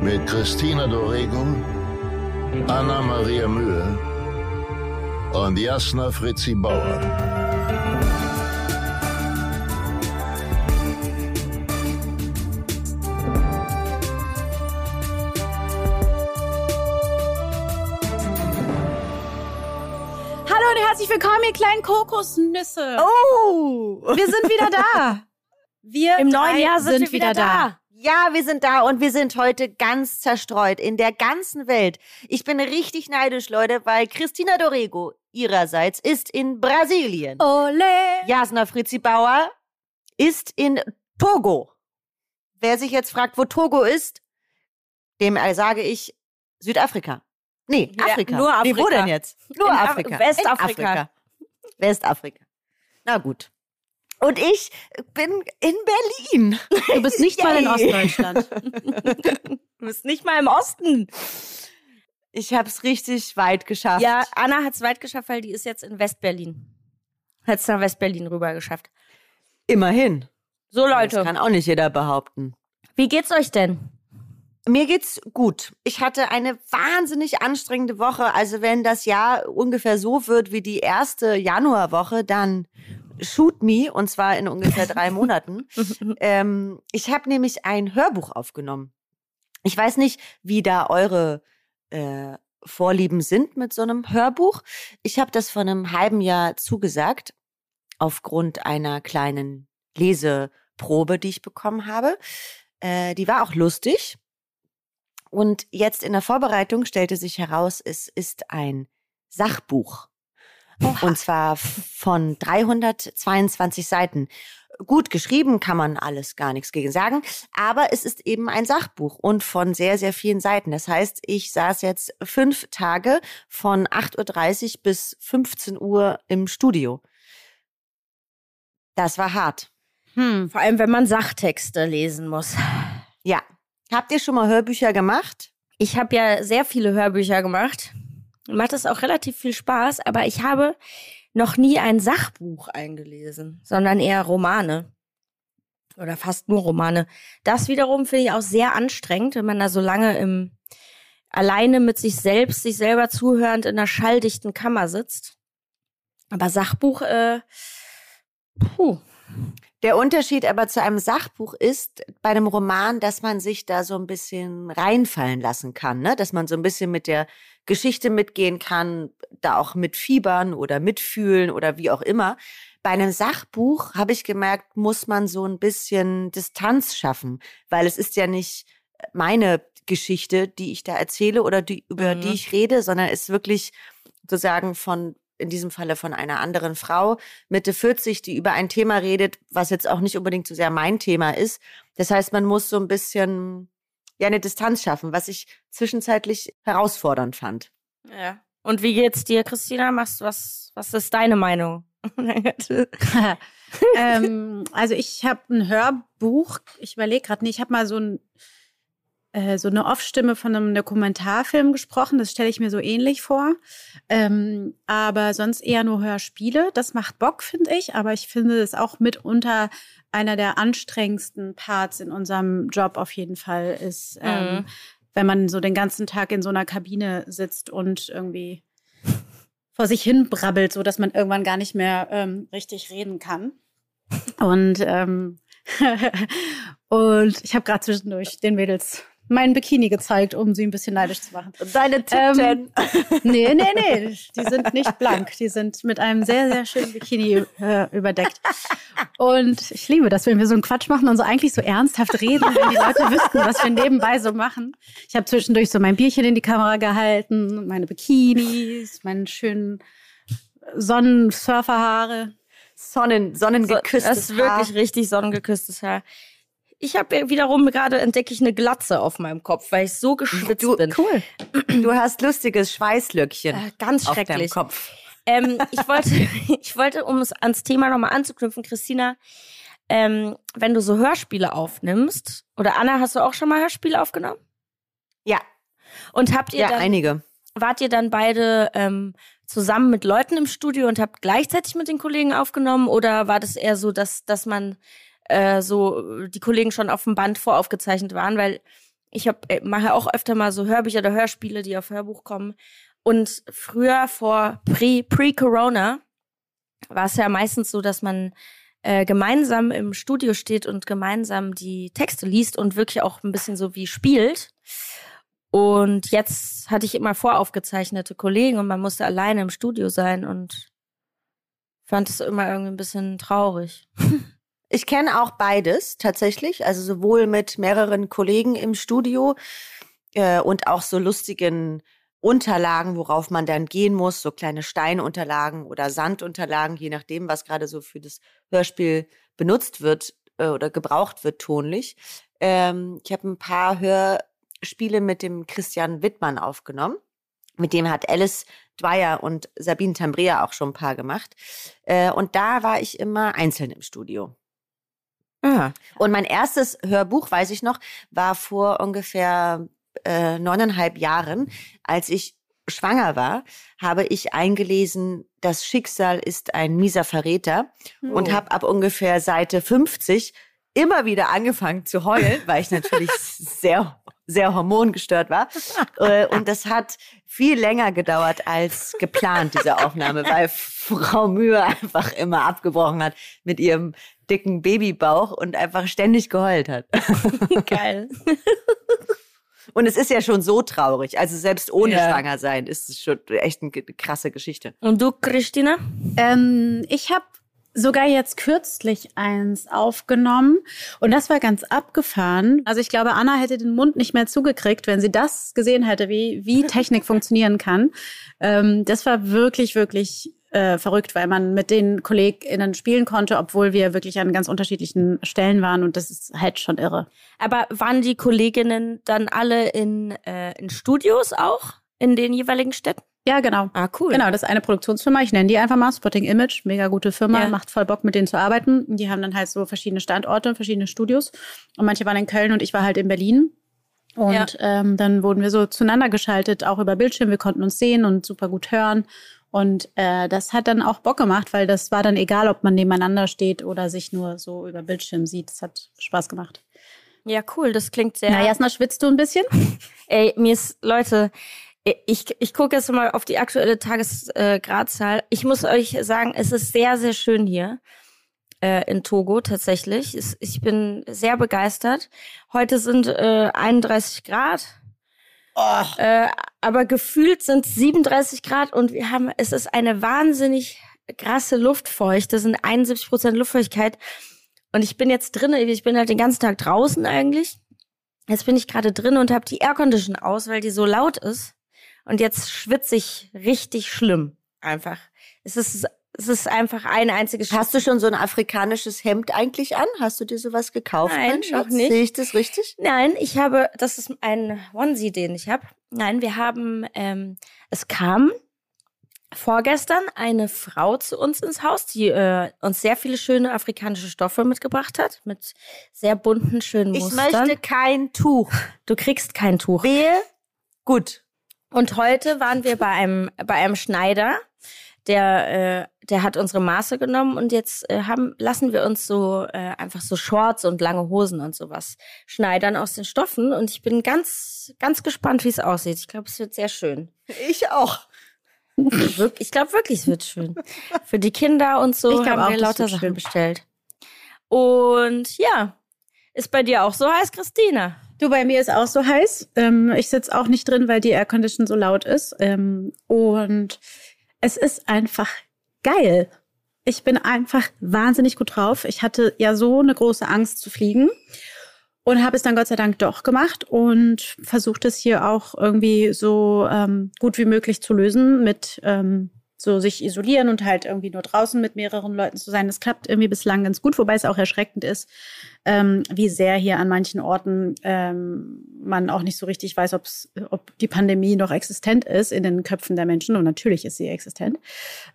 mit Christina Dorego, Anna Maria Mühe und Jasna Fritzi Bauer. Hallo und herzlich willkommen, ihr kleinen Kokosnüsse. Oh! Wir sind wieder da. Wir Im neuen Jahr sind, wir wieder, da. Ja, wir sind da und wir sind heute ganz zerstreut in der ganzen Welt. Ich bin richtig neidisch, Leute, weil Christina Dorego ihrerseits ist in Brasilien. Ole. Jasna Fritzi Bauer ist in Togo. Wer sich jetzt fragt, wo Togo ist, dem sage ich Südafrika. Nee, Ja, Afrika. nur Nee, wo Afrika. denn jetzt? Nur In Af- Afrika. Westafrika. Afrika. Westafrika. Na gut. Und ich bin in Berlin. Du bist nicht mal in. Ostdeutschland. Du bist nicht mal im Osten. Ich habe es richtig weit geschafft. Ja, Anna hat es weit geschafft, weil die ist jetzt in Westberlin. Hat es nach Westberlin rüber geschafft. immerhin. So, Das Leute, kann auch nicht jeder behaupten. wie geht's euch denn? Mir geht's gut. Ich hatte eine wahnsinnig anstrengende Woche. Also wenn das Jahr ungefähr so wird wie die erste Januarwoche, dann shoot me und zwar in ungefähr drei Monaten. ähm, ich habe nämlich ein Hörbuch aufgenommen. Ich weiß nicht, wie da eure äh, Vorlieben sind mit so einem Hörbuch. Ich habe das vor einem halben Jahr zugesagt aufgrund einer kleinen Leseprobe, die ich bekommen habe. Äh, die war auch lustig. Und jetzt in der Vorbereitung stellte sich heraus, es ist ein Sachbuch. Und zwar von 322 Seiten. Gut geschrieben kann man alles gar nichts gegen sagen, aber es ist eben ein Sachbuch und von sehr, sehr vielen Seiten. Das heißt, ich saß jetzt fünf Tage von 8.30 Uhr bis 15 Uhr im Studio. Das war hart. Hm. Vor allem, wenn man Sachtexte lesen muss. Ja. Habt ihr schon mal Hörbücher gemacht? Ich habe ja sehr viele Hörbücher gemacht. Macht es auch relativ viel Spaß, aber ich habe noch nie ein Sachbuch eingelesen, sondern eher Romane. Oder fast nur Romane. Das wiederum finde ich auch sehr anstrengend, wenn man da so lange im alleine mit sich selbst, sich selber zuhörend in einer schalldichten Kammer sitzt. Aber Sachbuch, äh, puh. Der Unterschied aber zu einem Sachbuch ist bei einem Roman, dass man sich da so ein bisschen reinfallen lassen kann, ne? dass man so ein bisschen mit der Geschichte mitgehen kann, da auch mitfiebern oder mitfühlen oder wie auch immer. Bei einem Sachbuch habe ich gemerkt, muss man so ein bisschen Distanz schaffen, weil es ist ja nicht meine Geschichte, die ich da erzähle oder die, über Mhm. die ich rede, sondern ist wirklich sozusagen von in diesem Falle von einer anderen Frau, Mitte 40, die über ein Thema redet, was jetzt auch nicht unbedingt so sehr mein Thema ist. Das heißt, man muss so ein bisschen ja eine Distanz schaffen, was ich zwischenzeitlich herausfordernd fand. Ja. Und wie geht's dir, Christina? Machst was? Was ist deine Meinung? ähm, also ich habe ein Hörbuch. Ich überlege gerade, nee, ich habe mal so ein äh, so eine Off-Stimme von einem Dokumentarfilm gesprochen. Das stelle ich mir so ähnlich vor. Ähm, aber sonst eher nur Hörspiele. Das macht Bock, finde ich. Aber ich finde es auch mitunter einer der anstrengendsten Parts in unserem Job auf jeden Fall ist, ähm, Mhm. wenn man so den ganzen Tag in so einer Kabine sitzt und irgendwie vor sich hin brabbelt, so dass man irgendwann gar nicht mehr ähm, richtig reden kann. Und ähm, und ich habe gerade zwischendurch den Mädels meinen Bikini gezeigt, um sie ein bisschen neidisch zu machen. Deine Ähm, nee, nee, nee, die sind nicht blank. Die sind mit einem sehr, sehr schönen Bikini äh, überdeckt. Und ich liebe das, wenn wir so einen Quatsch machen und so eigentlich so ernsthaft reden, wenn die Leute wüssten, was wir nebenbei so machen. Ich habe zwischendurch so mein Bierchen in die Kamera gehalten, meine Bikinis, meinen schönen Sonnensurferhaare. Sonnen, sonnengeküsstes Das ist wirklich Haar. richtig sonnengeküsstes Haar. Ich habe wiederum gerade entdecke ich eine Glatze auf meinem Kopf, weil ich so geschwitzt Du- bin. Cool. Du hast lustiges Schweißlöckchen Äh, ganz auf deinem schrecklich. Kopf. Ähm, ich wollte, ich wollte, um es ans Thema nochmal anzuknüpfen, Christina, ähm, wenn du so Hörspiele aufnimmst, oder Anna, hast du auch schon mal Hörspiele aufgenommen? Ja, Und habt ihr ja, dann, einige. wart ihr dann beide ähm, zusammen mit Leuten im Studio und habt gleichzeitig mit den Kollegen aufgenommen oder war das eher so, dass, dass man äh, so die Kollegen schon auf dem Band voraufgezeichnet waren? Weil ich hab, äh, mache auch öfter mal so Hörbücher oder Hörspiele, die auf Hörbuch kommen. Und früher vor Pre- Pre-Corona war es ja meistens so, dass man äh, gemeinsam im Studio steht und gemeinsam die Texte liest und wirklich auch ein bisschen so wie spielt. Und jetzt hatte ich immer voraufgezeichnete Kollegen und man musste alleine im Studio sein und fand es immer irgendwie ein bisschen traurig. Ich kenne auch beides tatsächlich, also sowohl mit mehreren Kollegen im Studio äh, und auch so lustigen Unterlagen, worauf man dann gehen muss, so kleine Steinunterlagen oder Sandunterlagen, je nachdem, was gerade so für das Hörspiel benutzt wird äh, oder gebraucht wird tonlich. Ähm, ich habe ein paar Hörspiele mit dem Christian Wittmann aufgenommen. Mit dem hat Alice Dwyer und Sabine Tambrea auch schon ein paar gemacht. Äh, und da war ich immer einzeln im Studio. Ah, Und mein erstes Hörbuch, weiß ich noch, war vor ungefähr äh, neuneinhalb Jahren, als ich schwanger war, habe ich eingelesen, das Schicksal ist ein mieser Verräter und Oh. habe ab ungefähr Seite 50 immer wieder angefangen zu heulen, weil ich natürlich sehr sehr hormongestört war. Äh, Und das hat viel länger gedauert als geplant, diese Aufnahme, weil Frau Mühe einfach immer abgebrochen hat mit ihrem dicken Babybauch und einfach ständig geheult hat. geil. Und es ist ja schon so traurig. Also selbst ohne Ja. schwanger sein ist es schon echt eine krasse Geschichte. Und du, Christina? Ähm, ich habe sogar jetzt kürzlich eins aufgenommen und das war ganz abgefahren. Also ich glaube, Anna hätte den Mund nicht mehr zugekriegt, wenn sie das gesehen hätte, wie, wie Technik funktionieren kann. Ähm, das war wirklich, wirklich äh, verrückt, weil man mit den KollegInnen spielen konnte, obwohl wir wirklich an ganz unterschiedlichen Stellen waren und das ist halt schon irre. Aber waren die Kolleginnen dann alle in, äh, in Studios auch? In den jeweiligen Städten? Ja, genau. Ah, cool. Genau, das ist eine Produktionsfirma. Ich nenne die einfach mal Spotting Image. Mega gute Firma. Ja. Macht voll Bock, mit denen zu arbeiten. Die haben dann halt so verschiedene Standorte, verschiedene Studios. Und manche waren in Köln und ich war halt in Berlin. Und Ja. ähm, dann wurden wir so zueinander geschaltet, auch über Bildschirm. Wir konnten uns sehen und super gut hören. Und äh, das hat dann auch Bock gemacht, weil das war dann egal, ob man nebeneinander steht oder sich nur so über Bildschirm sieht. Das hat Spaß gemacht. Ja, cool. Das klingt sehr. Na, Jasna, schwitzt du ein bisschen? Ey, mir ist, Leute, ich, ich gucke jetzt mal auf die aktuelle Tagesgradzahl. Ich muss euch sagen, es ist sehr, sehr schön hier äh, in Togo tatsächlich. Es, ich bin sehr begeistert. Heute sind äh, 31 Grad. Äh, aber gefühlt sind 37 Grad und wir haben, es ist eine wahnsinnig krasse Luftfeuchte. Das sind 71 Prozent Luftfeuchtigkeit. Und ich bin jetzt drin, ich bin halt den ganzen Tag draußen eigentlich. Jetzt bin ich gerade drin und habe die Aircondition aus, weil die so laut ist. Und jetzt schwitze ich richtig schlimm. Einfach. Es ist, es ist einfach ein einziges Hast du schon so ein afrikanisches Hemd eigentlich an? Hast du dir sowas gekauft? Nein, noch nicht. Sehe ich das richtig? Nein, ich habe, das ist ein Onesie, den ich habe. Nein, wir haben, ähm, es kam vorgestern eine Frau zu uns ins Haus, die äh, uns sehr viele schöne afrikanische Stoffe mitgebracht hat, mit sehr bunten, schönen Ich Mustern. möchte kein Tuch. du kriegst kein Tuch. Wehe. Gut. Und heute waren wir bei einem, bei einem Schneider, der, äh, der hat unsere Maße genommen und jetzt äh, haben, lassen wir uns so äh, einfach so Shorts und lange Hosen und sowas schneidern aus den Stoffen. Und ich bin ganz, ganz gespannt, wie es aussieht. Ich glaube, es wird sehr schön. Ich auch. Ich glaube wirklich, es wird schön. Für die Kinder und so Ich haben auch, wir lauter Sachen schön. bestellt. Und ja, ist bei dir auch so heiß, Christina? Du, bei mir ist auch so heiß. Ähm, ich sitze auch nicht drin, weil die Aircondition so laut ist. Ähm, und es ist einfach geil. Ich bin einfach wahnsinnig gut drauf. Ich hatte ja so eine große Angst zu fliegen und habe es dann Gott sei Dank doch gemacht und versucht es hier auch irgendwie so ähm, gut wie möglich zu lösen mit ähm, so sich isolieren und halt irgendwie nur draußen mit mehreren Leuten zu sein. Das klappt irgendwie bislang ganz gut, wobei es auch erschreckend ist, ähm, wie sehr hier an manchen Orten ähm, man auch nicht so richtig weiß, ob's, ob die Pandemie noch existent ist in den Köpfen der Menschen. Und natürlich ist sie existent.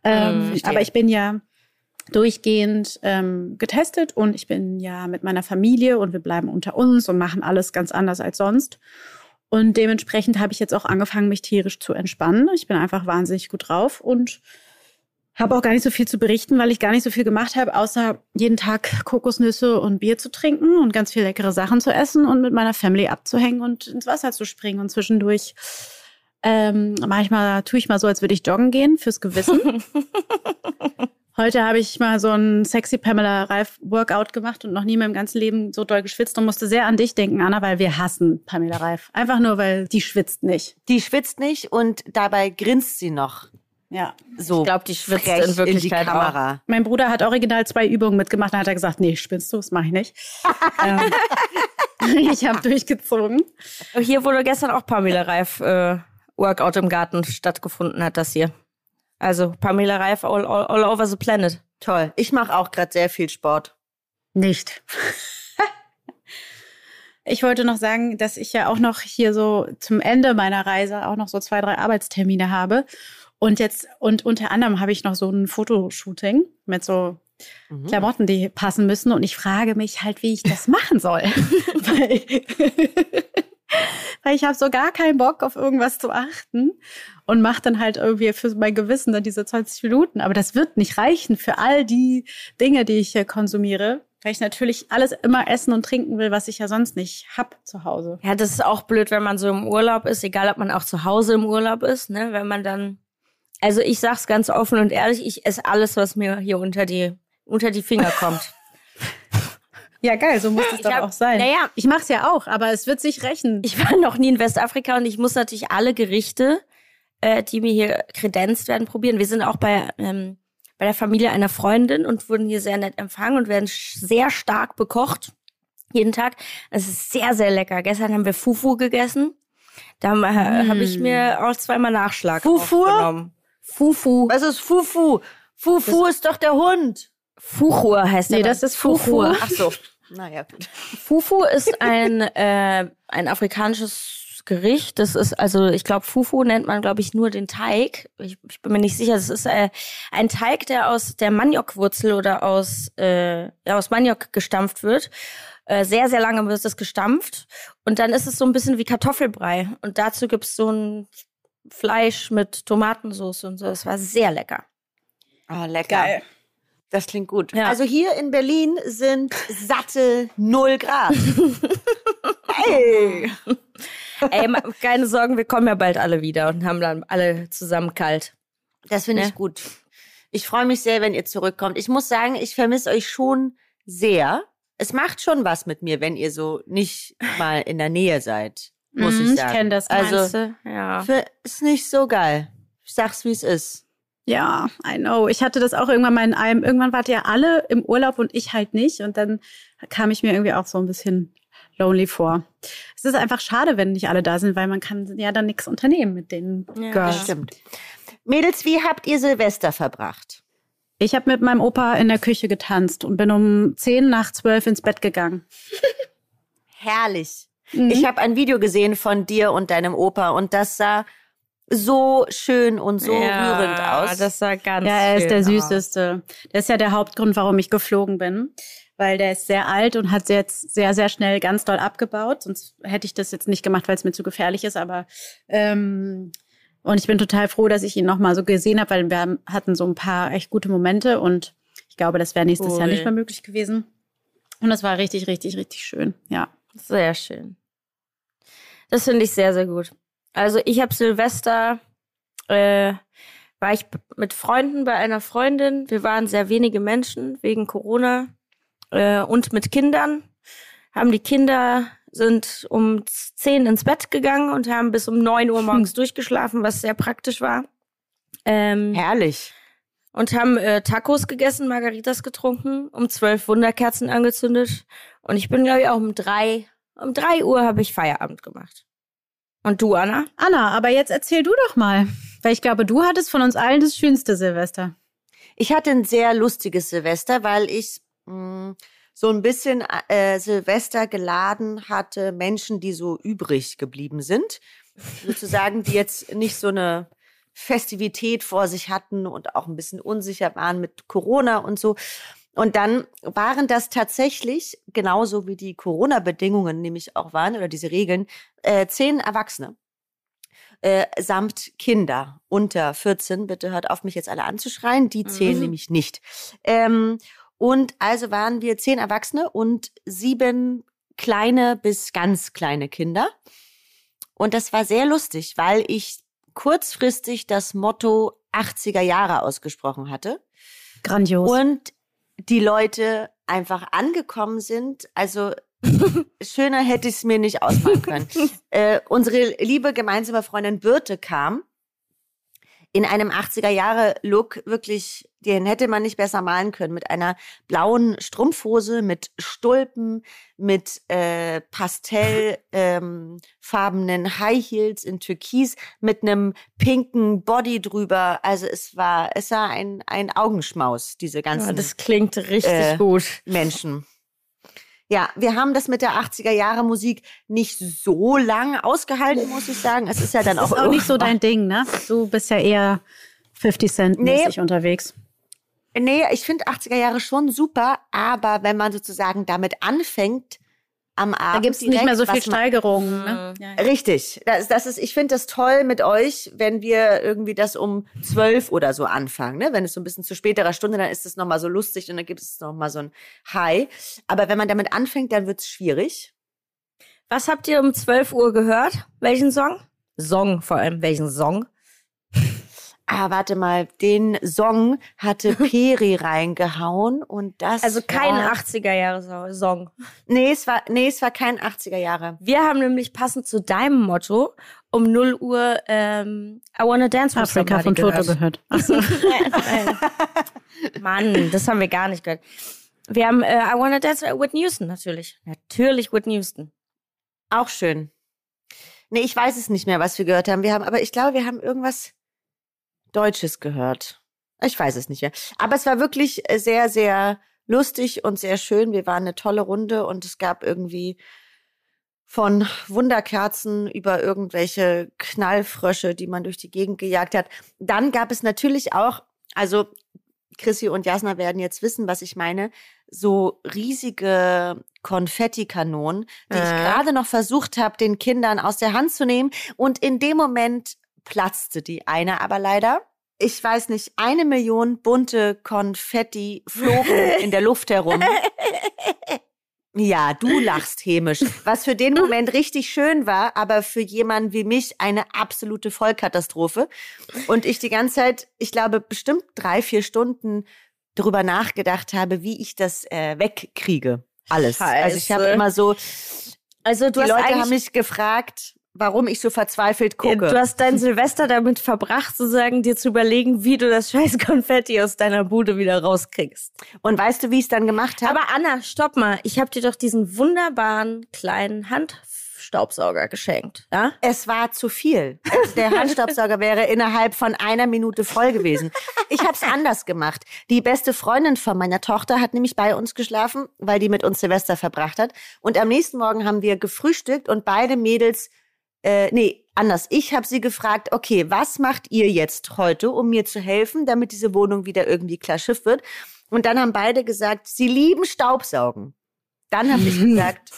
Ähm, Mhm, aber ich bin ja durchgehend ähm, getestet und ich bin ja mit meiner Familie und wir bleiben unter uns und machen alles ganz anders als sonst. Und dementsprechend habe ich jetzt auch angefangen, mich tierisch zu entspannen. Ich bin einfach wahnsinnig gut drauf und habe auch gar nicht so viel zu berichten, weil ich gar nicht so viel gemacht habe, außer jeden Tag Kokosnüsse und Bier zu trinken und ganz viel leckere Sachen zu essen und mit meiner Family abzuhängen und ins Wasser zu springen. Und zwischendurch ähm, manchmal tue ich mal so, als würde ich joggen gehen fürs Gewissen. Heute habe ich mal so ein sexy Pamela Reif Workout gemacht und noch nie in meinem ganzen Leben so doll geschwitzt und musste sehr an dich denken, Anna, weil wir hassen Pamela Reif. Einfach nur, weil die schwitzt nicht. Die schwitzt nicht und dabei grinst sie noch Ja. so. Ich glaub, die schwitzt in Wirklichkeit die Kamera. Mein Bruder hat original zwei Übungen mitgemacht, dann hat er gesagt, nee, spinnst du, das mache ich nicht. ähm, ich habe durchgezogen. Hier wurde gestern auch Pamela Reif äh, Workout im Garten stattgefunden, hat das hier. Also Pamela Reif all, all, all over the planet. Toll. Ich mache auch gerade sehr viel Sport. Nicht. Ich wollte noch sagen, dass ich ja auch noch hier so zum Ende meiner Reise auch noch so zwei, drei Arbeitstermine habe. Und jetzt, und unter anderem habe ich noch so ein Fotoshooting mit so Mhm. Klamotten, die passen müssen. Und ich frage mich halt, wie ich das machen soll. weil, ich habe so gar keinen Bock, auf irgendwas zu achten. Und mache dann halt irgendwie für mein Gewissen dann diese 20 Minuten. Aber das wird nicht reichen für all die Dinge, die ich hier konsumiere. Weil ich natürlich alles immer essen und trinken will, was ich ja sonst nicht hab zu Hause. Ja, das ist auch blöd, wenn man so im Urlaub ist, egal ob man auch zu Hause im Urlaub ist, ne? Wenn man dann. Also ich sag's ganz offen und ehrlich, ich esse alles, was mir hier unter die, unter die Finger kommt. Ja, geil, so muss es doch hab- auch sein. Naja. Ich mach's ja auch, aber es wird sich rächen. Ich war noch nie in Westafrika und ich muss natürlich alle Gerichte, äh, die mir hier kredenzt werden, probieren. Wir sind auch bei, ähm, bei der Familie einer Freundin und wurden hier sehr nett empfangen und werden sehr stark bekocht. Jeden Tag. Es ist sehr, sehr lecker. Gestern haben wir Fufu gegessen. Da äh, habe ich mir auch zweimal Nachschlag Fufu? aufgenommen. Fufu. Was ist Fufu? Fufu ist doch der Hund. Fuchur heißt der. Nee, das ist Fufu. Ach so. Naja, gut. Fufu ist ein, äh, ein afrikanisches Gericht. Das ist, also ich glaube, Fufu nennt man, glaube ich, nur den Teig. Ich, ich bin mir nicht sicher. Das ist äh, ein Teig, der aus der Maniokwurzel oder aus, äh, ja, aus Maniok gestampft wird. Äh, sehr, sehr lange wird es gestampft. Und dann ist es so ein bisschen wie Kartoffelbrei. Und dazu gibt's so ein Fleisch mit Tomatensauce und so. Das war sehr lecker. Ah, lecker. Das klingt gut. Ja. Also hier in Berlin sind satte 0 Grad. hey! Ey, ma- keine Sorgen, wir kommen ja bald alle wieder und haben dann alle zusammen kalt. Das finde ich Ne? gut. Ich freue mich sehr, wenn ihr zurückkommt. Ich muss sagen, ich vermisse euch schon sehr. Es macht schon was mit mir, wenn ihr so nicht mal in der Nähe seid. Muss Mhm, ich ich sagen. kenn das, Also? Ja. für, ist nicht so geil. Ich sag's, wie es ist. Ja, I know. Ich hatte das auch irgendwann mal in einem, irgendwann wart ihr alle im Urlaub und ich halt nicht. Und dann kam ich mir irgendwie auch so ein bisschen lonely vor. Es ist einfach schade, wenn nicht alle da sind, weil man kann ja dann nichts unternehmen mit den Ja, Girls. Stimmt. Mädels, wie habt ihr Silvester verbracht? Ich habe mit meinem Opa in der Küche getanzt und bin um 10 nach 12 ins Bett gegangen. Herrlich. Mhm. Ich habe ein Video gesehen von dir und deinem Opa und das sah so schön und so ja, rührend aus. Das sah ganz Ja, er ist der aus. süßeste. Das ist ja der Hauptgrund, warum ich geflogen bin. Weil der ist sehr alt und hat jetzt sehr, sehr schnell ganz doll abgebaut. Sonst hätte ich das jetzt nicht gemacht, weil es mir zu gefährlich ist. Aber ähm, und ich bin total froh, dass ich ihn noch mal so gesehen habe, weil wir hatten so ein paar echt gute Momente und ich glaube, das wäre nächstes Jahr Cool. nicht mehr möglich gewesen. Und das war richtig, richtig, richtig schön. Ja. Sehr schön. Das finde ich sehr, sehr gut. Also ich habe Silvester, äh, war ich mit Freunden bei einer Freundin. Wir waren sehr wenige Menschen wegen Corona äh, und mit Kindern. Haben die Kinder sind um 10 ins Bett gegangen und haben bis um 9 Uhr morgens durchgeschlafen, was sehr praktisch war. Ähm, Herrlich. und haben äh, Tacos gegessen, Margaritas getrunken, um zwölf Wunderkerzen angezündet. Und ich bin, glaube ich, auch um drei, um drei Uhr habe ich Feierabend gemacht. Und du, Anna? Anna, aber jetzt erzähl du doch mal. Weil ich glaube, du hattest von uns allen das schönste Silvester. Ich hatte ein sehr lustiges Silvester, weil ich mh, so ein bisschen äh, Silvester geladen hatte, Menschen, die so übrig geblieben sind. Sozusagen, die jetzt nicht so eine Festivität vor sich hatten und auch ein bisschen unsicher waren mit Corona und so. Und dann waren das tatsächlich, genauso wie die Corona-Bedingungen nämlich auch waren oder diese Regeln, äh, zehn Erwachsene. Äh, samt Kinder unter 14. Bitte hört auf, mich jetzt alle anzuschreien. Die zählen Mhm. nämlich nicht. Ähm, und also waren wir zehn Erwachsene und sieben kleine bis ganz kleine Kinder. Und das war sehr lustig, weil ich kurzfristig das Motto 80er Jahre ausgesprochen hatte Grandios. und die Leute einfach angekommen sind. Also schöner hätte ich es mir nicht ausmalen können. äh, unsere liebe gemeinsame Freundin Birte kam in einem 80er Jahre Look wirklich, den hätte man nicht besser malen können, mit einer blauen Strumpfhose, mit Stulpen, mit äh, pastellfarbenen ähm, High Heels in Türkis, mit einem pinken Body drüber. Also es war, es war ein, ein Augenschmaus, diese ganzen Ja, das klingt richtig Äh, gut. Menschen. Ja, wir haben das mit der 80er Jahre Musik nicht so lang ausgehalten, muss ich sagen. Es ist ja dann das auch, ist auch nicht so dein Ding, ne? Du bist ja eher 50 Cent mäßig Nee. unterwegs. Nee, ich finde 80er Jahre schon super, aber wenn man sozusagen damit anfängt, am Abend. Da gibt es nicht mehr so viel Steigerungen. Ne? Ja, ja. Richtig. Das, das ist, ich finde das toll mit euch, wenn wir irgendwie das um zwölf oder so anfangen. Ne? Wenn es so ein bisschen zu späterer Stunde, dann ist es nochmal so lustig und dann gibt es nochmal so ein High. Aber wenn man damit anfängt, dann wird es schwierig. Was habt ihr um 12 Uhr gehört? Welchen Song? Song vor allem. Welchen Song? Ah, warte mal, den Song hatte Peri reingehauen und das. Also kein war, 80er Jahre Song. Nee, es war, nee, es war kein 80er Jahre. Wir haben nämlich passend zu deinem Motto um 0 Uhr ähm, I Wanna Dance with Afrika von Toto gehört. Ach so. Mann, das haben wir gar nicht gehört. Wir haben äh, I Wanna Dance with Houston natürlich. Natürlich Whitney Houston. Auch schön. Nee, ich weiß es nicht mehr, was wir gehört haben. Wir haben, aber ich glaube, wir haben irgendwas Deutsches gehört. Ich weiß es nicht mehr. Aber es war wirklich äh, sehr, sehr lustig und sehr schön. Wir waren eine tolle Runde und es gab irgendwie von Wunderkerzen über irgendwelche Knallfrösche, die man durch die Gegend gejagt hat. Dann gab es natürlich auch, also Chrissy und Jasna werden jetzt wissen, was ich meine, so riesige Konfettikanonen, die ich Äh. gerade noch versucht habe, den Kindern aus der Hand zu nehmen. Und in dem Moment platzte die eine aber leider. Ich weiß nicht, eine Million bunte Konfetti flogen in der Luft herum. Ja, du lachst hämisch. Was für den Moment richtig schön war, aber für jemanden wie mich eine absolute Vollkatastrophe. Und ich die ganze Zeit, ich glaube, bestimmt drei, vier Stunden darüber nachgedacht habe, wie ich das äh, wegkriege. Alles. Also ich habe Scheiße. immer so, Also du die hast Leute haben mich gefragt, warum ich so verzweifelt gucke. Du hast dein Silvester damit verbracht, sozusagen dir zu überlegen, wie du das scheiß Konfetti aus deiner Bude wieder rauskriegst. Und weißt du, wie ich es dann gemacht habe? Aber Anna, stopp mal. Ich habe dir doch diesen wunderbaren kleinen Handstaubsauger geschenkt. Ja? Es war zu viel. Also der Handstaubsauger wäre innerhalb von einer Minute voll gewesen. Ich habe es anders gemacht. Die beste Freundin von meiner Tochter hat nämlich bei uns geschlafen, weil die mit uns Silvester verbracht hat. Und am nächsten Morgen haben wir gefrühstückt und beide Mädels, äh, nee, anders. Ich habe sie gefragt, okay, was macht ihr jetzt heute, um mir zu helfen, damit diese Wohnung wieder irgendwie klar Schiff wird? Und dann haben beide gesagt, sie lieben Staubsaugen. Dann habe ich gesagt,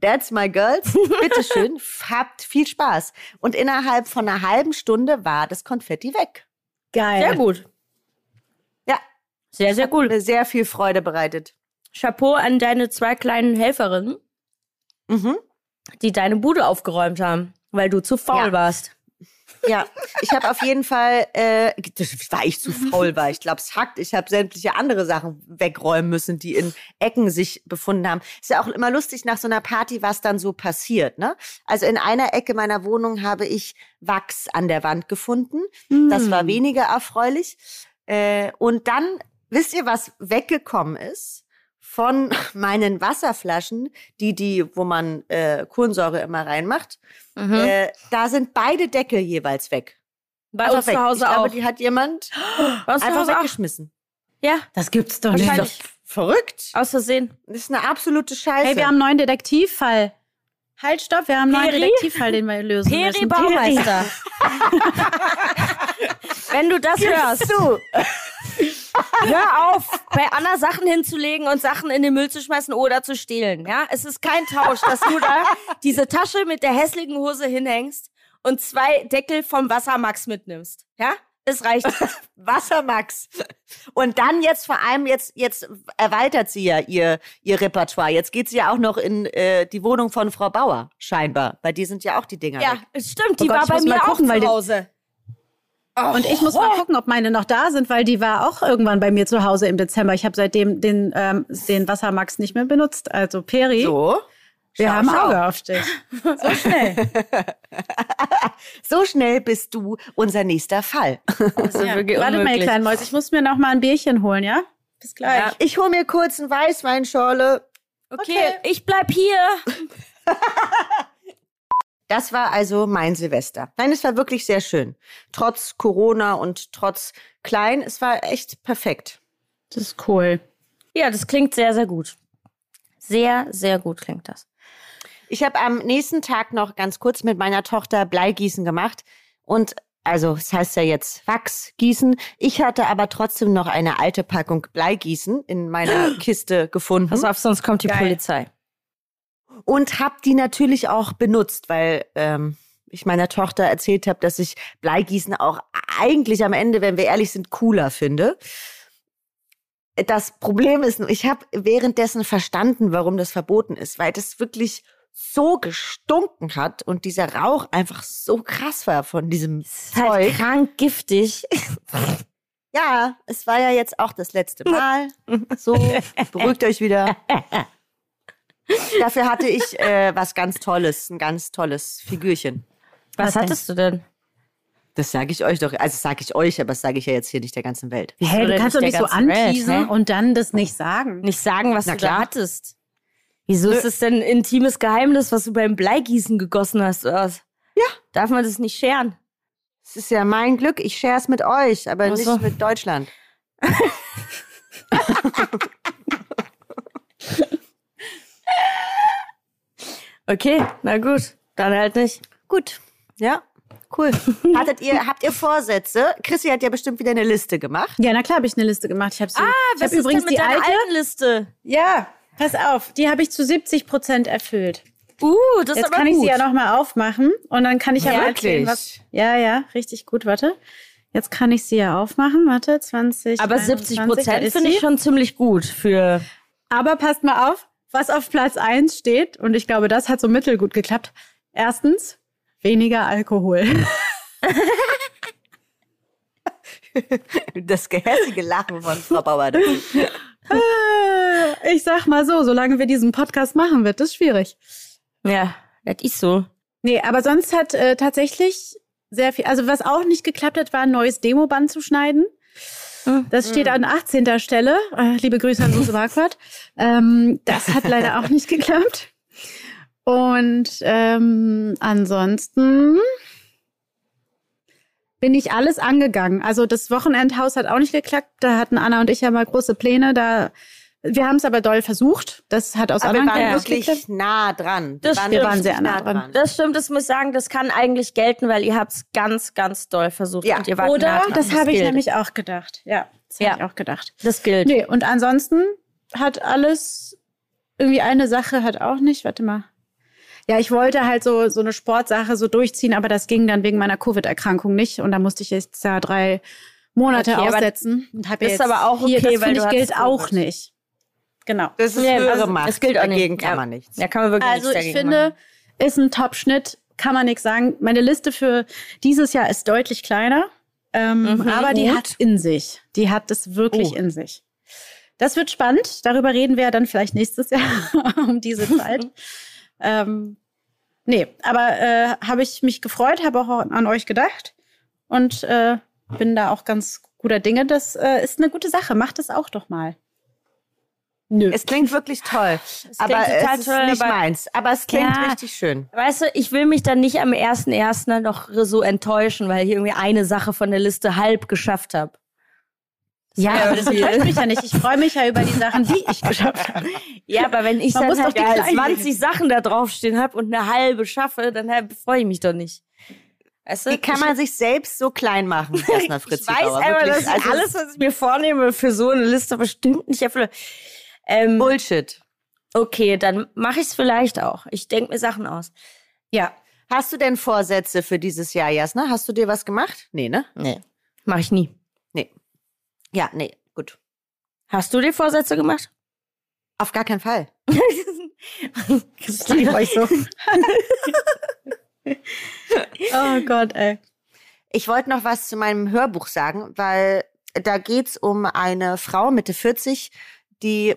That's my girls. Bitteschön, habt viel Spaß. Und innerhalb von einer halben Stunde war das Konfetti weg. Geil. Sehr gut. Ja, Sehr, sehr gut. mir sehr viel Freude bereitet. Chapeau an deine zwei kleinen Helferinnen, Mhm. Die deine Bude aufgeräumt haben, weil du zu faul Ja. warst. Ja, ich habe auf jeden Fall, äh, weil ich zu faul war. Ich glaube, es hackt. Ich habe sämtliche andere Sachen wegräumen müssen, die in Ecken sich befunden haben. Ist ja auch immer lustig nach so einer Party, was dann so passiert. Ne? Also in einer Ecke meiner Wohnung habe ich Wachs an der Wand gefunden. Das war weniger erfreulich. Äh, und dann, wisst ihr, was weggekommen ist? Von meinen Wasserflaschen, die, die, wo man äh, Kohlensäure immer reinmacht, Mhm. äh, da sind beide Deckel jeweils weg. Bei uns weg. zu Hause ich glaube, auch. die hat jemand einfach Hause auch. weggeschmissen. Ja, Das gibt's doch Das ist verrückt. aus Versehen. Das ist eine absolute Scheiße. Hey, wir haben einen neuen Detektivfall. Halt, stopp, wir haben einen neuen? Detektivfall, den wir lösen Peri müssen. Baumeister. Wenn du das hörst, du. Hör auf, bei Anna Sachen hinzulegen und Sachen in den Müll zu schmeißen oder zu stehlen. Ja, es ist kein Tausch, dass du da diese Tasche mit der hässlichen Hose hinhängst und zwei Deckel vom Wassermax mitnimmst. Ja, es reicht. Wassermax. Und dann jetzt vor allem, jetzt, jetzt erweitert sie ja ihr, ihr Repertoire. Jetzt geht sie ja auch noch in äh, die Wohnung von Frau Bauer, scheinbar. Bei die sind ja auch die Dinger Ja, weg. es stimmt, die Oh Gott, war bei mir auch gucken, zu die- Hause. Und ich muss mal gucken, ob meine noch da sind, weil die war auch irgendwann bei mir zu Hause im Dezember. Ich habe seitdem den, ähm, den Wassermax nicht mehr benutzt. Also Peri, So. wir schau, haben schau. Auge auf dich. So schnell. So schnell bist du unser nächster Fall. Ist ja. wirklich Wartet mal, kleinen Mäuse, ich muss mir noch mal ein Bierchen holen, ja? Bis gleich. Ja. Ich hole mir kurz einen Weißweinschorle. Okay, ich bleib hier. Das war also mein Silvester. Nein, es war wirklich sehr schön. Trotz Corona und trotz klein, es war echt perfekt. Das ist cool. Ja, das klingt sehr, sehr gut. Sehr, sehr gut klingt das. Ich habe am nächsten Tag noch ganz kurz mit meiner Tochter Bleigießen gemacht. Und also, es heißt ja jetzt Wachsgießen. Ich hatte aber trotzdem noch eine alte Packung Bleigießen in meiner Kiste gefunden. Pass auf, sonst kommt die Geil. Polizei. Und habe die natürlich auch benutzt, weil ähm, ich meiner Tochter erzählt habe, dass ich Bleigießen auch eigentlich am Ende, wenn wir ehrlich sind, cooler finde. Das Problem ist, nur, ich habe währenddessen verstanden, warum das verboten ist, weil das wirklich so gestunken hat und dieser Rauch einfach so krass war von diesem Ist halt Zeug. krank giftig. Ja, es war ja jetzt auch das letzte Mal. So, beruhigt euch wieder. Dafür hatte ich äh, was ganz Tolles, ein ganz tolles Figürchen. Was, Was denn? hattest du denn? Das sage ich euch doch, also sage ich euch, aber das sage ich ja jetzt hier nicht der ganzen Welt. Hey, du kannst doch nicht so Welt, anteasen ne? und dann das nicht sagen. Nicht sagen, was Na du da klar. hattest. Wieso ist das denn ein intimes Geheimnis, was du beim Bleigießen gegossen hast? Oder was? Ja. Darf man das nicht scheren? Es ist ja mein Glück, ich share es mit euch, aber Ach so. nicht mit Deutschland. Okay, na gut. Dann halt nicht. Gut, ja, cool. Hattet ihr, habt ihr Vorsätze? Chrissy hat ja bestimmt wieder eine Liste gemacht. Ja, na klar habe ich eine Liste gemacht. Ich habe sie. Ah, ich was ist übrigens denn mit die deiner alte. alten Liste? Ja, pass auf, die habe ich zu 70 Prozent erfüllt. Uh, das Jetzt ist aber kann ich gut. sie ja noch mal aufmachen und dann kann ich ja erzählen, Wirklich? was. Ja, ja, richtig gut. Warte. Jetzt kann ich sie ja aufmachen. Warte, 20. aber 70 21, da Prozent ist finde ich schon ziemlich gut für. Aber passt mal auf, was auf Platz 1 steht. Und ich glaube, das hat so mittelgut geklappt. Erstens, weniger Alkohol. Das gehässige Lachen von Frau Bauer. ich sag mal so, solange wir diesen Podcast machen, wird das schwierig. Ja, das ist so. Nee, aber sonst hat äh, tatsächlich sehr viel, also was auch nicht geklappt hat, war ein neues Demoband zu schneiden. Das steht an 18. Stelle. Äh, liebe Grüße an Lose Marquardt. Ähm, das hat leider auch nicht geklappt. Und ähm, ansonsten bin ich alles angegangen. Also das Wochenendhaus hat auch nicht geklappt. Da hatten Anna und ich ja mal große Pläne. Da wir haben es aber doll versucht. Das hat aus Aber wir anderen waren Gründen nicht wirklich geklappt. nah dran. Das Wir waren sehr nah dran. Das stimmt, das muss ich sagen, das kann eigentlich gelten, weil ihr habt es ganz, ganz doll versucht. Ja. Und ihr wart nah Oder? dran. Das habe ich nämlich auch gedacht. Ja, das Ja. habe ich auch gedacht. Das gilt. Nee, und ansonsten hat alles irgendwie eine Sache hat auch nicht. Warte mal. Ja, ich wollte halt so so eine Sportsache so durchziehen, aber das ging dann wegen meiner Covid-Erkrankung nicht und da musste ich jetzt ja drei Monate Okay, aber aussetzen und habe ist jetzt aber auch hier, okay, das weil ich gilt auch nicht. Genau. Das ist Ja, höhere also, Macht. das gilt auch nicht. Dagegen kann Ja. man nichts. Ja, kann man wirklich Also nichts ich dagegen finde, machen. ist ein Top-Schnitt, kann man nichts sagen. Meine Liste für dieses Jahr ist deutlich kleiner, ähm, Mhm, aber die gut. hat in sich. Die hat es wirklich Oh. in sich. Das wird spannend. Darüber reden wir dann vielleicht nächstes Jahr um diese Zeit. ähm, nee, aber äh, habe ich mich gefreut, habe auch an euch gedacht und äh, bin da auch ganz guter Dinge. Das äh, ist eine gute Sache. Macht es auch doch mal. Nö. Es klingt wirklich toll. aber klingt total es ist toll, nicht aber- meins. Aber es klingt Ja. richtig schön. Weißt du, ich will mich dann nicht am 1.1. noch so enttäuschen, weil ich irgendwie eine Sache von der Liste halb geschafft habe. Ja, aber das enttäuscht mich ja nicht. Ich freue mich ja über die Sachen, die ich geschafft habe. Ja, aber wenn ich Man dann halt kleinen 20 Sachen da draufstehen habe und eine halbe schaffe, dann freue ich mich doch nicht. Weißt du? Wie kann man sich selbst so klein machen, Jasna Fritz ich weiß einfach, dass ich also alles, was ich mir vornehme, für so eine Liste bestimmt nicht erfülle. Ähm, Bullshit. okay, dann mache ich es vielleicht auch. Ich denke mir Sachen aus. Ja. Hast du denn Vorsätze für dieses Jahr, Jasna? Hast du dir was gemacht? Nee, ne? Nee. Mache ich nie. Nee. Ja, nee, gut. Hast du dir Vorsätze gemacht? Auf gar keinen Fall. Ich euch so. Oh Gott, ey. Ich wollte noch was zu meinem Hörbuch sagen, weil da geht's um eine Frau Mitte 40, die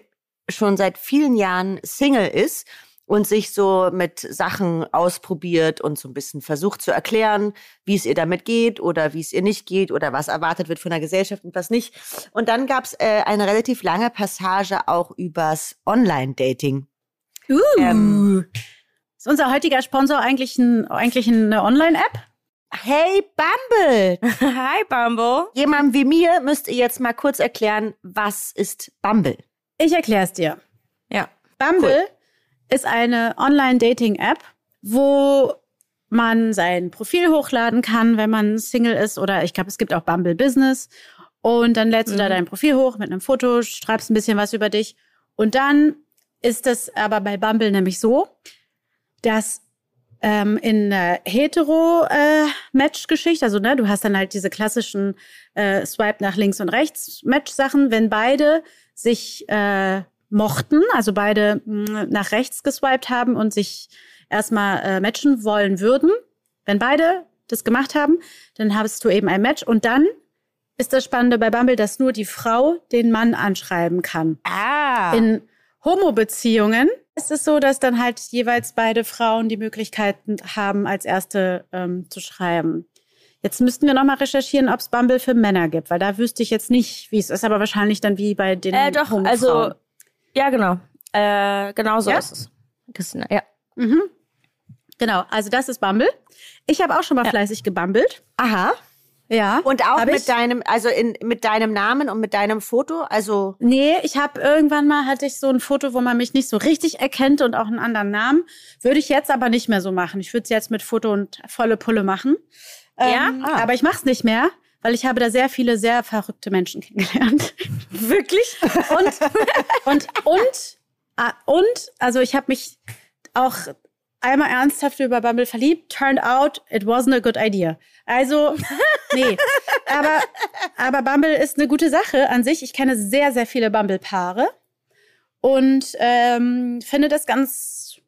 schon seit vielen Jahren Single ist und sich so mit Sachen ausprobiert und so ein bisschen versucht zu erklären, wie es ihr damit geht oder wie es ihr nicht geht oder was erwartet wird von der Gesellschaft und was nicht. Und dann gab's äh, eine relativ lange Passage auch übers Online-Dating. Uh. Ähm, Ist unser heutiger Sponsor eigentlich, ein, eigentlich eine Online-App? Hey Bumble! Hi, Bambo. Jemandem wie mir müsst ihr jetzt mal kurz erklären, was ist Bumble? Ich erkläre es dir. Ja. Bumble ist eine Online-Dating-App, wo man sein Profil hochladen kann, wenn man Single ist. Oder ich glaube, es gibt auch Bumble Business. Und dann lädst du da Mhm. dein Profil hoch mit einem Foto, schreibst ein bisschen was über dich. Und dann ist es aber bei Bumble nämlich so, dass ähm, in äh, Hetero-Match-Geschichte, also ne, du hast dann halt diese klassischen äh, Swipe nach links und rechts Match-Sachen, wenn beide sich äh, mochten, also beide mh, nach rechts geswiped haben und sich erstmal äh, matchen wollen würden, wenn beide das gemacht haben, dann hast du eben ein Match und dann ist das Spannende bei Bumble, dass nur die Frau den Mann anschreiben kann. Ah. In Homo-Beziehungen ist es so, dass dann halt jeweils beide Frauen die Möglichkeiten haben, als erste ähm, zu schreiben. Jetzt müssten wir nochmal recherchieren, ob es Bumble für Männer gibt, weil da wüsste ich jetzt nicht, wie es ist, aber wahrscheinlich dann wie bei den Äh, doch, also, ja, genau. Äh, genau so Ja? ist es. Christina, ja. Mhm. Genau, also das ist Bumble. Ich habe auch schon mal Ja. fleißig gebummelt. Aha. Ja. Und auch ich? mit deinem, also in, mit deinem Namen und mit deinem Foto, also Nee, ich habe irgendwann mal hatte ich so ein Foto, wo man mich nicht so richtig erkennt und auch einen anderen Namen. Würde ich jetzt aber nicht mehr so machen. Ich würde es jetzt mit Foto und volle Pulle machen. Ja? Ähm, Ah. Aber ich mache es nicht mehr, weil ich habe da sehr viele sehr verrückte Menschen kennengelernt. Wirklich? Und und und ah, und also ich habe mich auch einmal ernsthaft über Bumble verliebt. Turned out, it wasn't a good idea. Also, nee. aber, aber Bumble ist eine gute Sache an sich. Ich kenne sehr, sehr viele Bumble-Paare und ähm, finde das ganz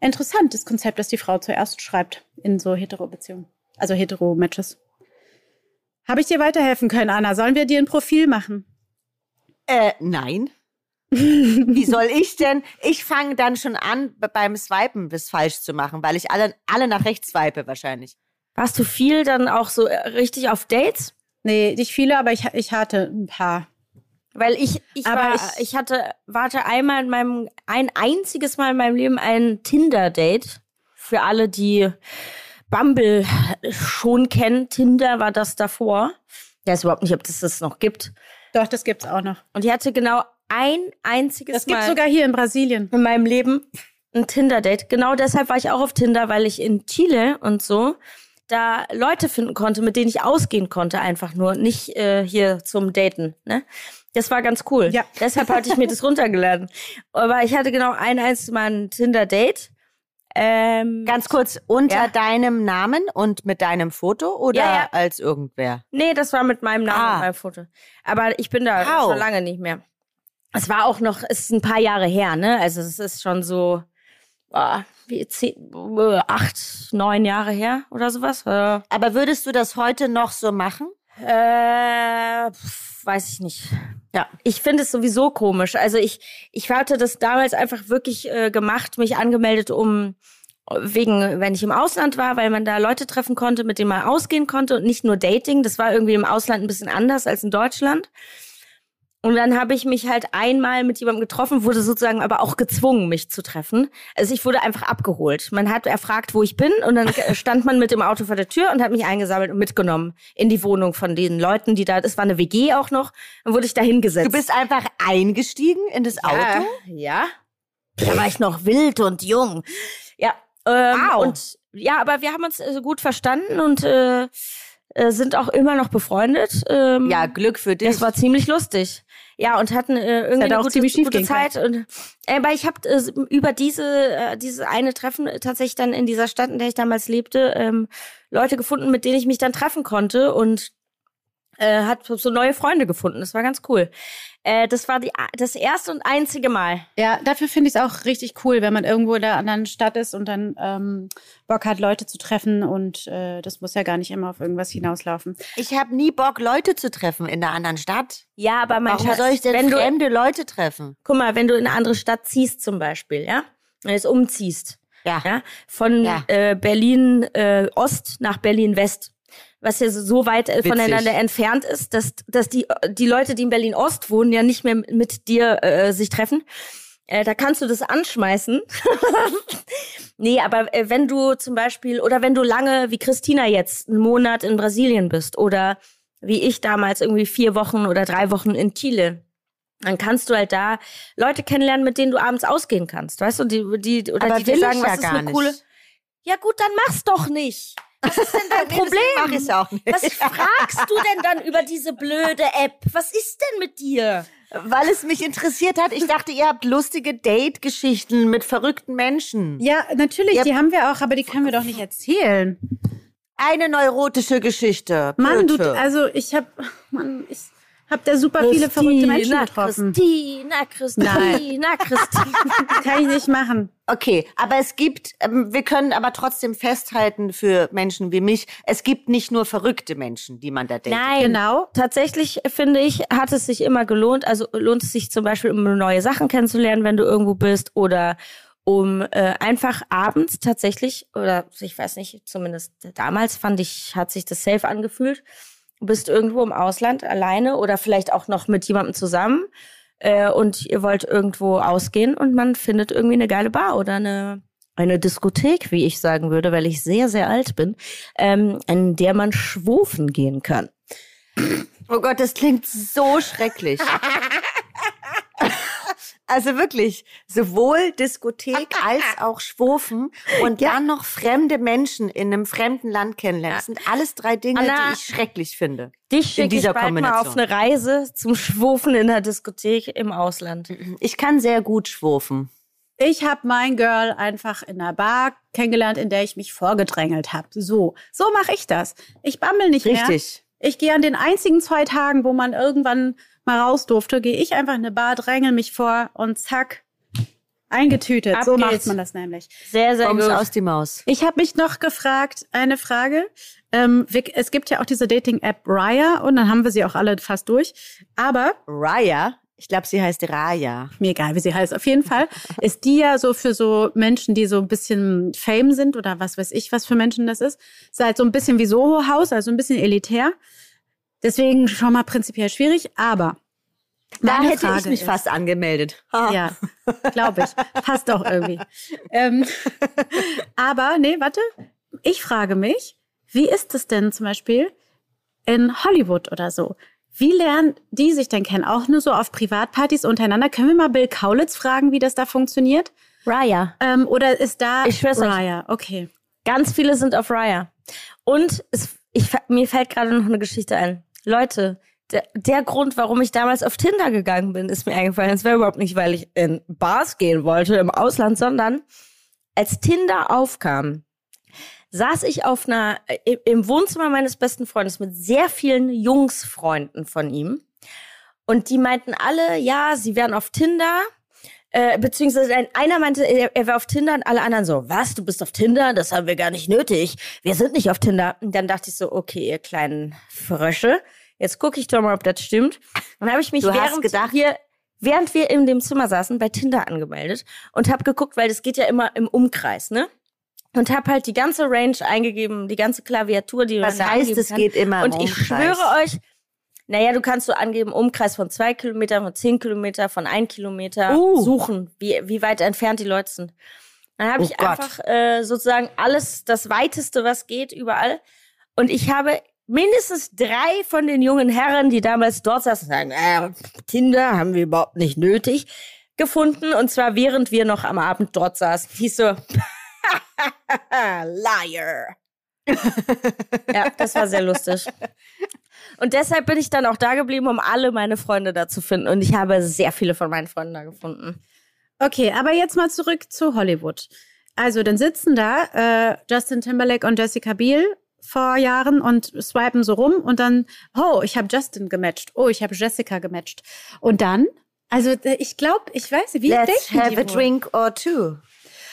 interessant, das Konzept, dass die Frau zuerst schreibt in so Hetero-Beziehungen. Also Hetero-Matches. Habe ich dir weiterhelfen können, Anna? Sollen wir dir ein Profil machen? äh, nein. Wie soll ich denn? Ich fange dann schon an, be- beim Swipen bis falsch zu machen, weil ich alle, alle nach rechts swipe wahrscheinlich. Warst du viel dann auch so äh, richtig auf Dates? Nee, nicht viele, aber ich, ich hatte ein paar. Weil ich, ich, Aber war, ich- ich, hatte, warte einmal in meinem, ein einziges Mal in meinem Leben ein Tinder-Date. Für alle, die Bumble schon kennen. Tinder war das davor. Ich weiß überhaupt nicht, ob das das noch gibt. Doch, das gibt's auch noch. Und ich hatte genau ein einziges Das gibt's Mal sogar hier in Brasilien. in meinem Leben ein Tinder-Date. Genau deshalb war ich auch auf Tinder, weil ich in Chile und so da Leute finden konnte, mit denen ich ausgehen konnte, einfach nur. Nicht äh, hier zum Daten. Ne? Das war ganz cool. Ja. Deshalb hatte ich mir das runtergeladen. Aber ich hatte genau ein einziges Mal ein Tinder-Date. Ähm, Ganz kurz, unter Ja. deinem Namen und mit deinem Foto oder Ja, ja. als irgendwer? Nee, das war mit meinem Namen Ah. und meinem Foto. Aber ich bin da Wow. schon lange nicht mehr. Es war auch noch, es ist ein paar Jahre her, ne? Also es ist schon so boah, wie zehn, äh, acht, neun Jahre her oder sowas. Äh, Aber würdest du das heute noch so machen? äh, pf, weiß ich nicht. Ja, ich finde es sowieso komisch. Also ich, ich hatte das damals einfach wirklich äh, gemacht, mich angemeldet, um wegen, wenn ich im Ausland war, weil man da Leute treffen konnte, mit denen man ausgehen konnte und nicht nur Dating. Das war irgendwie im Ausland ein bisschen anders als in Deutschland. Und dann habe ich mich halt einmal mit jemandem getroffen, wurde sozusagen aber auch gezwungen, mich zu treffen. Also ich wurde einfach abgeholt. Man hat erfragt, wo ich bin und dann stand man mit dem Auto vor der Tür und hat mich eingesammelt und mitgenommen in die Wohnung von den Leuten, die da, es war eine WG auch noch, dann wurde ich da hingesetzt. Du bist einfach eingestiegen in das Auto? Ja. ja. Da war ich noch wild und jung. Ja. Ähm, Wow. Und ja, aber wir haben uns äh, gut verstanden und äh, äh, sind auch immer noch befreundet. Ähm, Ja, Glück für dich. das war ziemlich lustig. Ja, und hatten äh, irgendwie eine gute, gute Zeit. Und, äh, aber ich habe äh, über diese, äh, dieses eine Treffen tatsächlich dann in dieser Stadt, in der ich damals lebte, ähm, Leute gefunden, mit denen ich mich dann treffen konnte und äh, hat so neue Freunde gefunden. Das war ganz cool. Äh, das war die, das erste und einzige Mal. Ja, dafür finde ich es auch richtig cool, wenn man irgendwo in der anderen Stadt ist und dann ähm, Bock hat, Leute zu treffen und äh, das muss ja gar nicht immer auf irgendwas hinauslaufen. Ich habe nie Bock, Leute zu treffen in einer anderen Stadt. Ja, aber mein Warum Schatz, soll ich denn wenn du, fremde Leute treffen? guck mal, wenn du in eine andere Stadt ziehst zum Beispiel, ja, und jetzt umziehst, Ja. ja, von Ja. Äh, Berlin äh, Ost nach Berlin West, was ja so- weit äh, Witzig. voneinander entfernt ist, dass dass die die Leute, die in Berlin Ost wohnen, ja nicht mehr mit dir äh, sich treffen. Äh, da kannst du das anschmeißen. nee, aber äh, wenn du zum Beispiel oder wenn du lange wie Christina jetzt einen Monat in Brasilien bist oder wie ich damals irgendwie vier Wochen oder drei Wochen in Chile, dann kannst du halt da Leute kennenlernen, mit denen du abends ausgehen kannst, weißt du? Die, die oder Aber die dir sagen, ich was ja ist eine coole. nicht. Ja gut, dann mach's doch nicht. Was ist denn dein deswegen mach Problem? ich's auch nicht. Was fragst du denn dann über diese blöde App? Was ist denn mit dir? Weil es mich interessiert hat. Ich dachte, ihr habt lustige Date-Geschichten mit verrückten Menschen. Ja, natürlich, die haben wir auch, aber die können wir doch nicht erzählen. Eine neurotische Geschichte. Mann, du, also ich habe, Mann, ich habe da super viele verrückte Menschen getroffen. Christina, Christina, Christina. Kann ich nicht machen. Okay, aber es gibt, ähm, wir können aber trotzdem festhalten für Menschen wie mich, es gibt nicht nur verrückte Menschen, die man da datet. Nein, Genau. Tatsächlich finde ich, hat es sich immer gelohnt. Also lohnt es sich zum Beispiel, um neue Sachen kennenzulernen, wenn du irgendwo bist oder um äh, einfach abends tatsächlich oder ich weiß nicht, zumindest damals fand ich, hat sich das safe angefühlt. Du bist irgendwo im Ausland alleine oder vielleicht auch noch mit jemandem zusammen äh, und ihr wollt irgendwo ausgehen und man findet irgendwie eine geile Bar oder eine eine Diskothek, wie ich sagen würde, weil ich sehr, sehr alt bin, ähm, in der man schwufen gehen kann. Oh Gott, das klingt so schrecklich. Also wirklich, sowohl Diskothek als auch Schwurfen und dann noch fremde Menschen in einem fremden Land kennenlernen. Das sind alles drei Dinge, Anna, die ich schrecklich finde. Dich in schicke ich dieser bald mal auf eine Reise zum Schwufen in der Diskothek im Ausland. Ich kann sehr gut schwurfen. Ich habe mein Girl einfach in einer Bar kennengelernt, in der ich mich vorgedrängelt habe. So, so mache ich das. Ich bammel nicht mehr. Richtig. Ich gehe an den einzigen zwei Tagen, wo man irgendwann mal raus durfte, gehe ich einfach in eine Bar, drängel mich vor und zack, eingetütet. Ab so macht geht's. man das nämlich. Sehr, sehr Kommst gut. aus die Maus. Ich habe mich noch gefragt, eine Frage. Ähm, es gibt ja auch diese Dating-App Raya und dann haben wir sie auch alle fast durch. Aber Raya, ich glaube, sie heißt Raya. mir egal, wie sie heißt. Auf jeden Fall ist die ja so für so Menschen, die so ein bisschen Fame sind oder was weiß ich, was für Menschen das ist. Ist halt so ein bisschen wie Soho House, also ein bisschen elitär. Deswegen schon mal prinzipiell schwierig, aber Da hätte ich Frage mich ist- fast angemeldet. Ja, glaube ich. Passt auch irgendwie. Ähm, aber, nee, warte. Ich frage mich, wie ist es denn zum Beispiel in Hollywood oder so? Wie lernen die sich denn kennen? Auch nur so auf Privatpartys untereinander? Können wir mal Bill Kaulitz fragen, wie das da funktioniert? Raya. Ähm, oder ist da Ich euch. Raya? Okay. Ganz viele sind auf Raya. Und es, ich, mir fällt gerade noch eine Geschichte ein. Leute, der, der Grund, warum ich damals auf Tinder gegangen bin, ist mir eingefallen. Es wäre überhaupt nicht, weil ich in Bars gehen wollte im Ausland, sondern als Tinder aufkam, saß ich auf einer, äh, im Wohnzimmer meines besten Freundes mit sehr vielen Jungsfreunden von ihm. Und die meinten alle, ja, sie wären auf Tinder. Äh, beziehungsweise ein, einer meinte, er, er wäre auf Tinder und alle anderen so, was, du bist auf Tinder? Das haben wir gar nicht nötig. Wir sind nicht auf Tinder. Und dann dachte ich so, okay, ihr kleinen Frösche, jetzt gucke ich doch mal, ob das stimmt. Und habe ich mich Du während gedacht- wir während wir in dem Zimmer saßen, bei Tinder angemeldet und habe geguckt, weil das geht ja immer im Umkreis, ne? Und habe halt die ganze Range eingegeben, die ganze Klaviatur, die Was man da heißt, es geht immer im Und ich Umkreis? schwöre euch, Naja, du kannst so angeben, Umkreis von zwei Kilometer, von zehn Kilometer, von ein Kilometer Uh. suchen, wie, wie weit entfernt die Leute sind. Dann habe Oh ich Gott. einfach äh, sozusagen alles, das Weiteste, was geht, überall. Und ich habe mindestens drei von den jungen Herren, die damals dort saßen, sagen, äh, Tinder haben wir überhaupt nicht nötig, gefunden. Und zwar während wir noch am Abend dort saßen. Hieß so, Liar. Ja, das war sehr lustig. Und deshalb bin ich dann auch da geblieben, um alle meine Freunde da zu finden. Und ich habe sehr viele von meinen Freunden da gefunden. Okay, aber jetzt mal zurück zu Hollywood. Also, dann sitzen da äh, Justin Timberlake und Jessica Biel vor Jahren und swipen so rum und dann, oh, ich habe Justin gematcht. Oh, ich habe Jessica gematcht. Und dann, also äh, ich glaube, ich weiß nicht, wie Let's have a wohl? drink or two.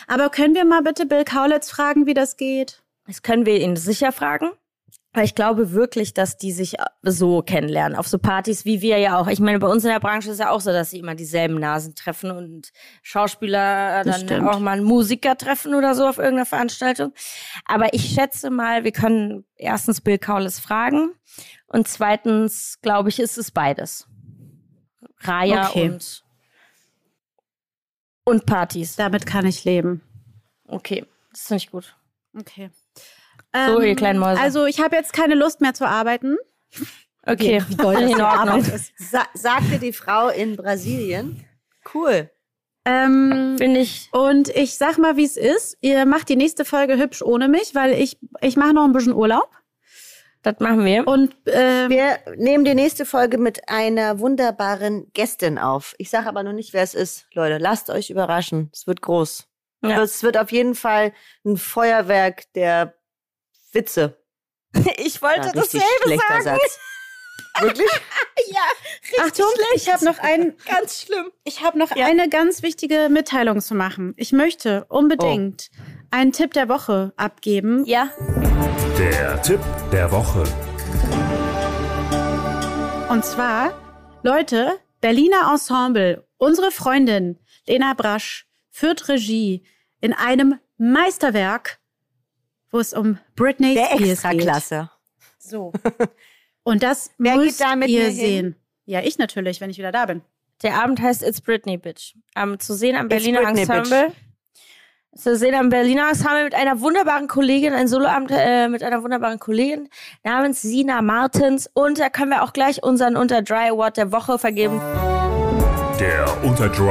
Aber können wir mal bitte Bill Kaulitz fragen, wie das geht? Das können wir ihn sicher fragen. Weil ich glaube wirklich, dass die sich so kennenlernen, auf so Partys wie wir ja auch. Ich meine, bei uns in der Branche ist ja auch so, dass sie immer dieselben Nasen treffen und Schauspieler Das dann stimmt. auch mal einen Musiker treffen oder so auf irgendeiner Veranstaltung. Aber ich schätze mal, wir können erstens Bill Kaulitz fragen und zweitens, glaube ich, ist es beides. Raya Okay. und, und Partys. Damit kann ich leben. Okay, das finde ich gut. Okay. So, ihr kleinen Mäuse. Also, ich habe jetzt keine Lust mehr zu arbeiten. Okay, Wie doll das in Ordnung. Ist. Sa sagte die Frau in Brasilien. Cool. Ähm, Finde ich. und ich sag mal, wie es ist. Ihr macht die nächste Folge hübsch ohne mich, weil ich, ich mache noch ein bisschen Urlaub. Das machen wir. Und ähm, Wir nehmen die nächste Folge mit einer wunderbaren Gästin auf. Ich sage aber noch nicht, wer es ist. Leute, lasst euch überraschen. Es wird groß. Ja. Es wird auf jeden Fall ein Feuerwerk der Witze. Ich wollte Ja, richtig schlechter Satz. Wirklich? Achtung, ich habe noch ein, Ganz schlimm. ich habe noch eine ganz wichtige Mitteilung zu machen. Ich möchte unbedingt einen Tipp der Woche abgeben. Ja. Der Tipp der Woche. Und zwar, Leute, Berliner Ensemble, unsere Freundin Lena Brasch führt Regie in einem Meisterwerk, wo es um Britney Der Spears geht. Extraklasse. So. Und das Wer geht müsst da mit ihr mir hin? sehen. Ja, ich natürlich, wenn ich wieder da bin. Der Abend heißt It's Britney Bitch. Ähm, zu sehen am It's Berliner Britney, Ensemble. Zu sehen am Berliner Ensemble mit einer wunderbaren Kollegin, ein Soloabend äh, mit einer wunderbaren Kollegin namens Sina Martens. Und da können wir auch gleich unseren Unter Dry Award der Woche vergeben. Der Unterdry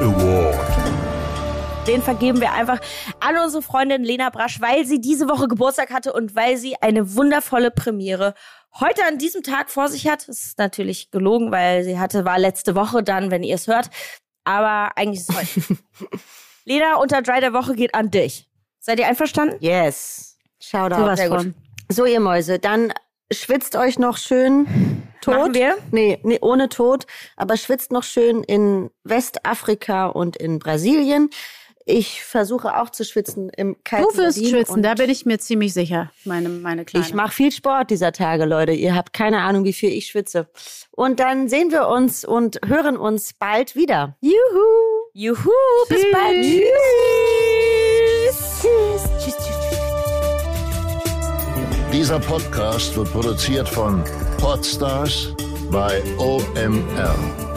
Award. Den vergeben wir einfach an unsere Freundin Lena Brasch, weil sie diese Woche Geburtstag hatte und weil sie eine wundervolle Premiere heute an diesem Tag vor sich hat. Das ist natürlich gelogen, weil sie hatte, war letzte Woche dann, wenn ihr es hört. Aber eigentlich ist es heute. Lena, unter Dry der Woche geht an dich. Seid ihr einverstanden? Yes. Shoutout. Sowas sehr gut. von. So, ihr Mäuse, dann schwitzt euch noch schön tot. Machen wir? Nee, nee, ohne Tod, aber schwitzt noch schön in Westafrika und in Brasilien. Ich versuche auch zu schwitzen im kalten Du wirst Berlin schwitzen, da bin ich mir ziemlich sicher, meine, meine Kleine. Ich mache viel Sport dieser Tage, Leute. Ihr habt keine Ahnung, wie viel ich schwitze. Und dann sehen wir uns und hören uns bald wieder. Juhu! Juhu, bis bald. Tschüss. Tschüss. Tschüss, tschüss, tschüss. Dieser Podcast wird produziert von Podstars bei OMR.